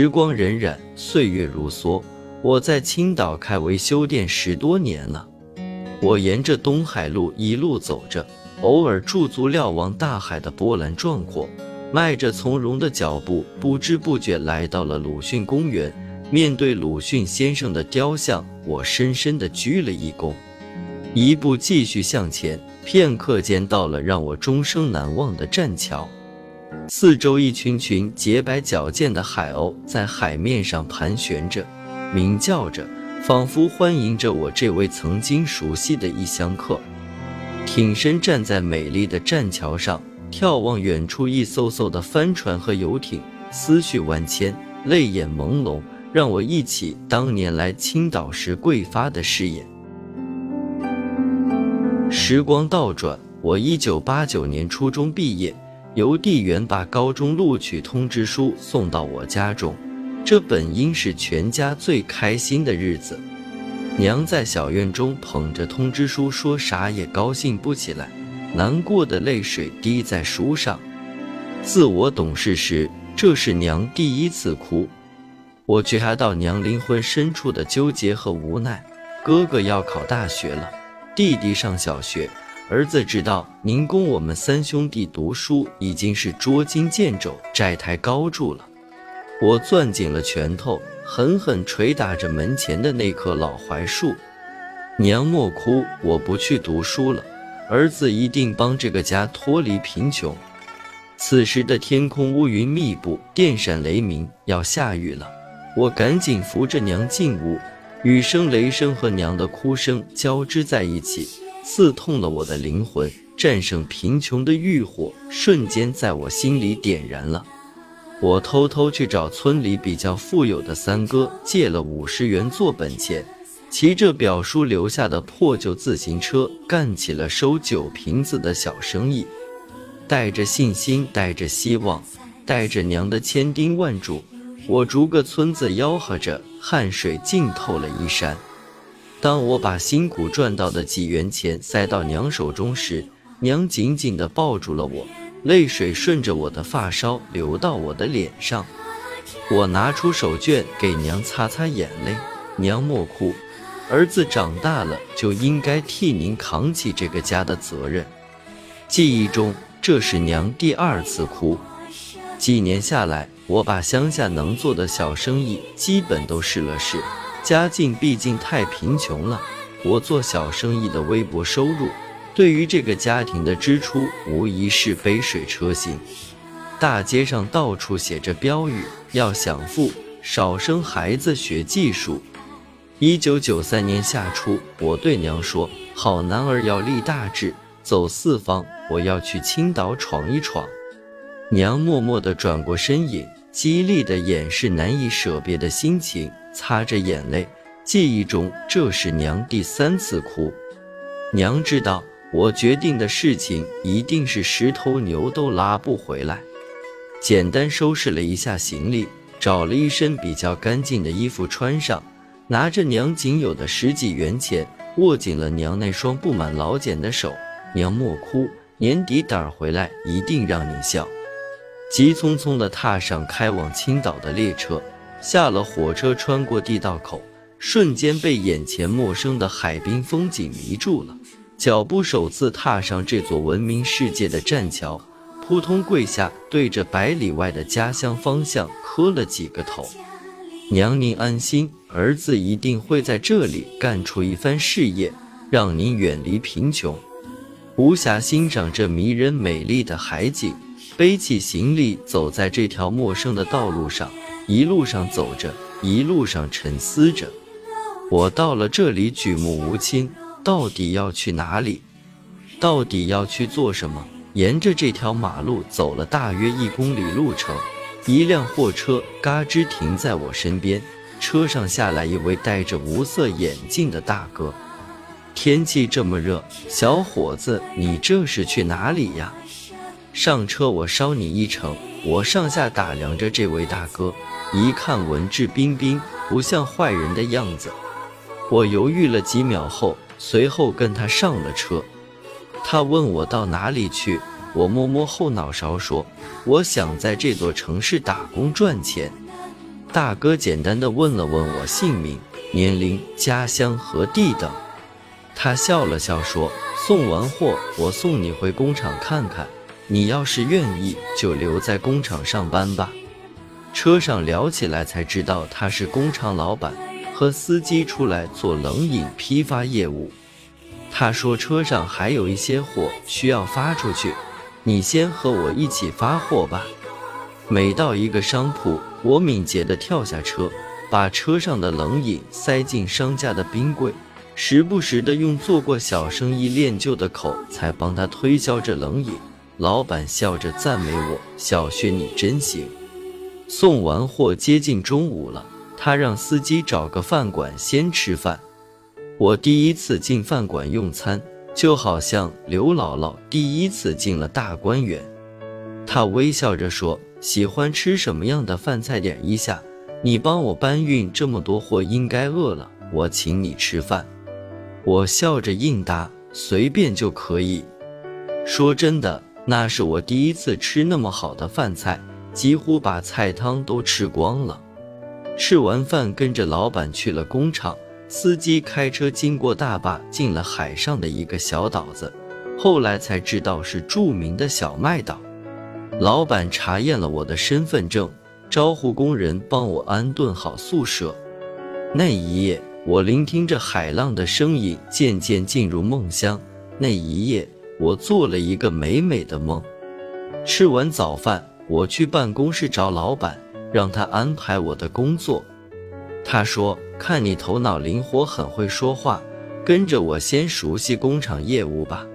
时光荏苒，岁月如梭，我在青岛开维修店十多年了。我沿着东海路一路走着，偶尔驻足瞭望大海的波澜壮阔，迈着从容的脚步，不知不觉来到了鲁迅公园。面对鲁迅先生的雕像，我深深地鞠了一躬，一步继续向前。片刻间，到了让我终生难忘的栈桥。四周一群群洁白矫健的海鸥在海面上盘旋着，鸣叫着，仿佛欢迎着我这位曾经熟悉的异乡客。挺身站在美丽的栈桥上，眺望远处一艘艘的帆船和游艇，思绪万千，泪眼朦胧，让我忆起当年来青岛时桂发的誓言。时光倒转，我一九八九年初中毕业。邮递员把高中录取通知书送到我家中，这本应是全家最开心的日子。娘在小院中捧着通知书，说啥也高兴不起来，难过的泪水滴在书上。自我懂事时，这是娘第一次哭，我觉察到娘灵魂深处的纠结和无奈。哥哥要考大学了，弟弟上小学。儿子知道您供我们三兄弟读书已经是捉襟见肘、债台高筑了。我攥紧了拳头，狠狠捶打着门前的那棵老槐树。娘莫哭，我不去读书了。儿子一定帮这个家脱离贫穷。此时的天空乌云密布，电闪雷鸣，要下雨了。我赶紧扶着娘进屋，雨声、雷声和娘的哭声交织在一起。刺痛了我的灵魂，战胜贫穷的欲火瞬间在我心里点燃了。我偷偷去找村里比较富有的三哥借了五十元做本钱，骑着表叔留下的破旧自行车，干起了收酒瓶子的小生意。带着信心，带着希望，带着娘的千叮万嘱，我逐个村子吆喝着，汗水浸透了衣衫。当我把辛苦赚到的几元钱塞到娘手中时，娘紧紧地抱住了我，泪水顺着我的发梢流到我的脸上。我拿出手绢给娘擦擦眼泪，娘莫哭，儿子长大了就应该替您扛起这个家的责任。记忆中，这是娘第二次哭。几年下来，我把乡下能做的小生意基本都试了试。家境毕竟太贫穷了，我做小生意的微薄收入，对于这个家庭的支出无疑是杯水车薪。大街上到处写着标语：要享富，少生孩子，学技术。一九九三年夏初，我对娘说：“好男儿要立大志，走四方，我要去青岛闯一闯。”娘默默地转过身影，激励地掩饰难以舍别的心情。擦着眼泪，记忆中这是娘第三次哭。娘知道我决定的事情一定是十头牛都拉不回来。简单收拾了一下行李，找了一身比较干净的衣服穿上，拿着娘仅有的十几元钱，握紧了娘那双布满老茧的手。娘莫哭，年底胆儿回来一定让你笑。急匆匆地踏上开往青岛的列车。下了火车，穿过地道口，瞬间被眼前陌生的海滨风景迷住了。脚步首次踏上这座闻名世界的栈桥，扑通跪下，对着百里外的家乡方向磕了几个头。娘，您安心，儿子一定会在这里干出一番事业，让您远离贫穷。无暇欣赏这迷人美丽的海景，背起行李，走在这条陌生的道路上。一路上走着，一路上沉思着。我到了这里举目无亲，到底要去哪里？到底要去做什么？沿着这条马路走了大约一公里路程，一辆货车嘎吱停在我身边，车上下来一位戴着无色眼镜的大哥。天气这么热，小伙子，你这是去哪里呀？上车，我捎你一程。我上下打量着这位大哥。一看文质彬彬，不像坏人的样子。我犹豫了几秒后，随后跟他上了车。他问我到哪里去，我摸摸后脑勺说：“我想在这座城市打工赚钱。”大哥简单的问了问我姓名、年龄、家乡和地等。他笑了笑说：“送完货，我送你回工厂看看。你要是愿意，就留在工厂上班吧。”车上聊起来才知道他是工厂老板，和司机出来做冷饮批发业务。他说车上还有一些货需要发出去，你先和我一起发货吧。每到一个商铺，我敏捷地跳下车，把车上的冷饮塞进商家的冰柜，时不时地用做过小生意练就的口才帮他推销着冷饮。老板笑着赞美我：“小薛，你真行。”送完货，接近中午了，他让司机找个饭馆先吃饭。我第一次进饭馆用餐，就好像刘姥姥第一次进了大观园。他微笑着说：“喜欢吃什么样的饭菜？点一下。你帮我搬运这么多货，应该饿了，我请你吃饭。”我笑着应答：“随便就可以。”说真的，那是我第一次吃那么好的饭菜。几乎把菜汤都吃光了。吃完饭，跟着老板去了工厂。司机开车经过大坝，进了海上的一个小岛子，后来才知道是著名的小麦岛。老板查验了我的身份证，招呼工人帮我安顿好宿舍。那一夜，我聆听着海浪的声音，渐渐进入梦乡。那一夜，我做了一个美美的梦。吃完早饭。我去办公室找老板，让他安排我的工作。他说：“看你头脑灵活，很会说话，跟着我先熟悉工厂业务吧。”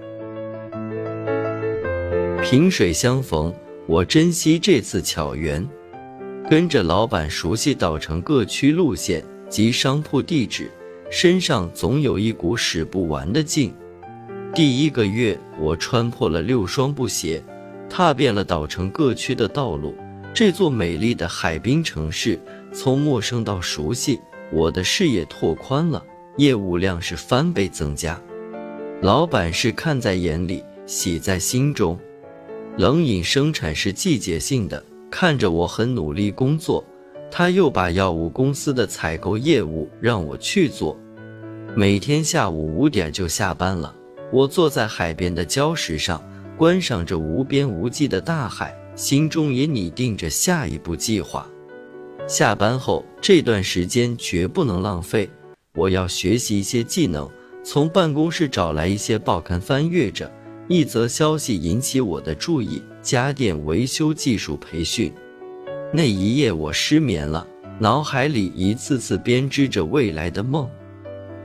萍水相逢，我珍惜这次巧缘，跟着老板熟悉岛城各区路线及商铺地址，身上总有一股使不完的劲。第一个月，我穿破了六双布鞋。踏遍了岛城各区的道路，这座美丽的海滨城市从陌生到熟悉，我的视野拓宽了，业务量是翻倍增加。老板是看在眼里，喜在心中。冷饮生产是季节性的，看着我很努力工作，他又把药物公司的采购业务让我去做。每天下午五点就下班了，我坐在海边的礁石上。观赏着无边无际的大海，心中也拟定着下一步计划。下班后这段时间绝不能浪费，我要学习一些技能。从办公室找来一些报刊翻阅着，一则消息引起我的注意：家电维修技术培训。那一夜我失眠了，脑海里一次次编织着未来的梦。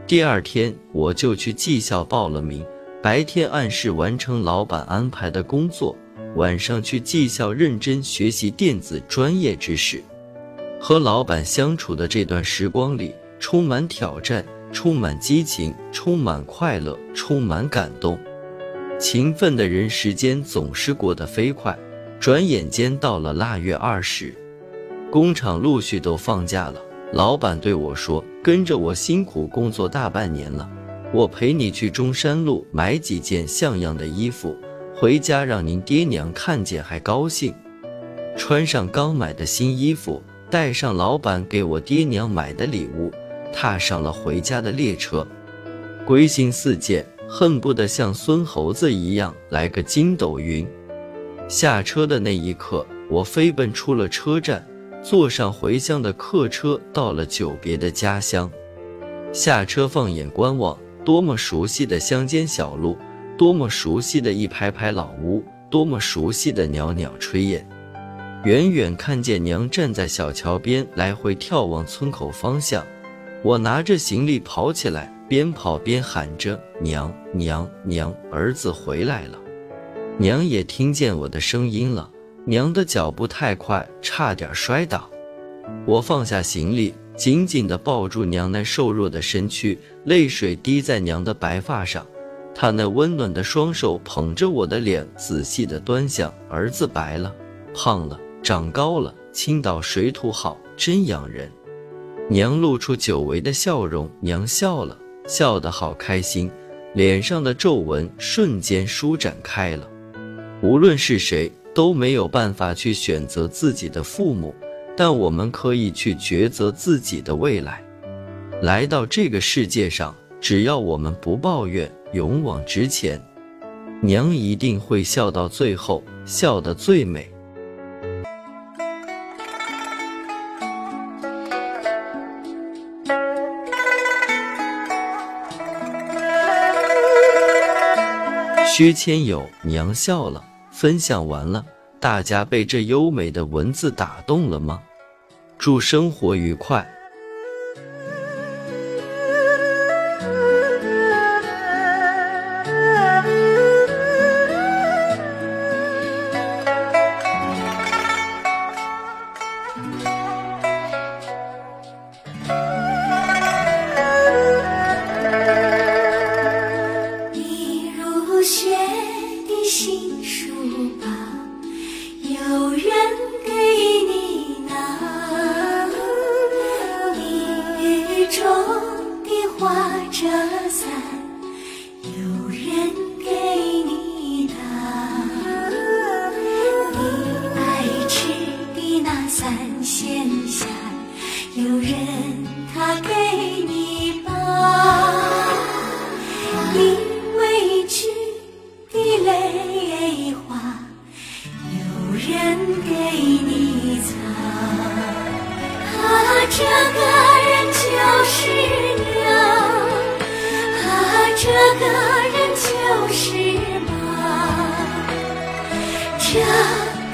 第二天我就去技校报了名。白天按时完成老板安排的工作，晚上去技校认真学习电子专业知识。和老板相处的这段时光里，充满挑战，充满激情，充满快乐，充满感动。勤奋的人，时间总是过得飞快，转眼间到了腊月二十，工厂陆续都放假了。老板对我说：“跟着我辛苦工作大半年了。”我陪你去中山路买几件像样的衣服，回家让您爹娘看见还高兴。穿上刚买的新衣服，带上老板给我爹娘买的礼物，踏上了回家的列车。归心似箭，恨不得像孙猴子一样来个筋斗云。下车的那一刻，我飞奔出了车站，坐上回乡的客车，到了久别的家乡。下车，放眼观望。多么熟悉的乡间小路，多么熟悉的一排排老屋，多么熟悉的袅袅炊烟。远远看见娘站在小桥边，来回眺望村口方向。我拿着行李跑起来，边跑边喊着：“娘娘娘，儿子回来了！”娘也听见我的声音了。娘的脚步太快，差点摔倒。我放下行李。紧紧地抱住娘那瘦弱的身躯，泪水滴在娘的白发上。她那温暖的双手捧着我的脸，仔细地端详。儿子白了，胖了，长高了，青岛水土好，真养人。娘露出久违的笑容，娘笑了，笑得好开心，脸上的皱纹瞬间舒展开了。无论是谁，都没有办法去选择自己的父母。但我们可以去抉择自己的未来。来到这个世界上，只要我们不抱怨，勇往直前，娘一定会笑到最后，笑得最美。薛千友娘笑了，分享完了，大家被这优美的文字打动了吗？祝生活愉快。这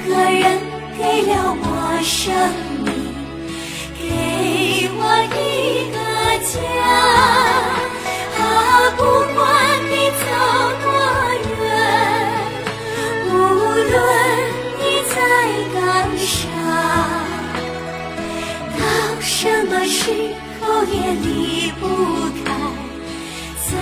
个人给了我生命给我一个家啊不管你走多远无论你在干啥到什么时候也离不开咱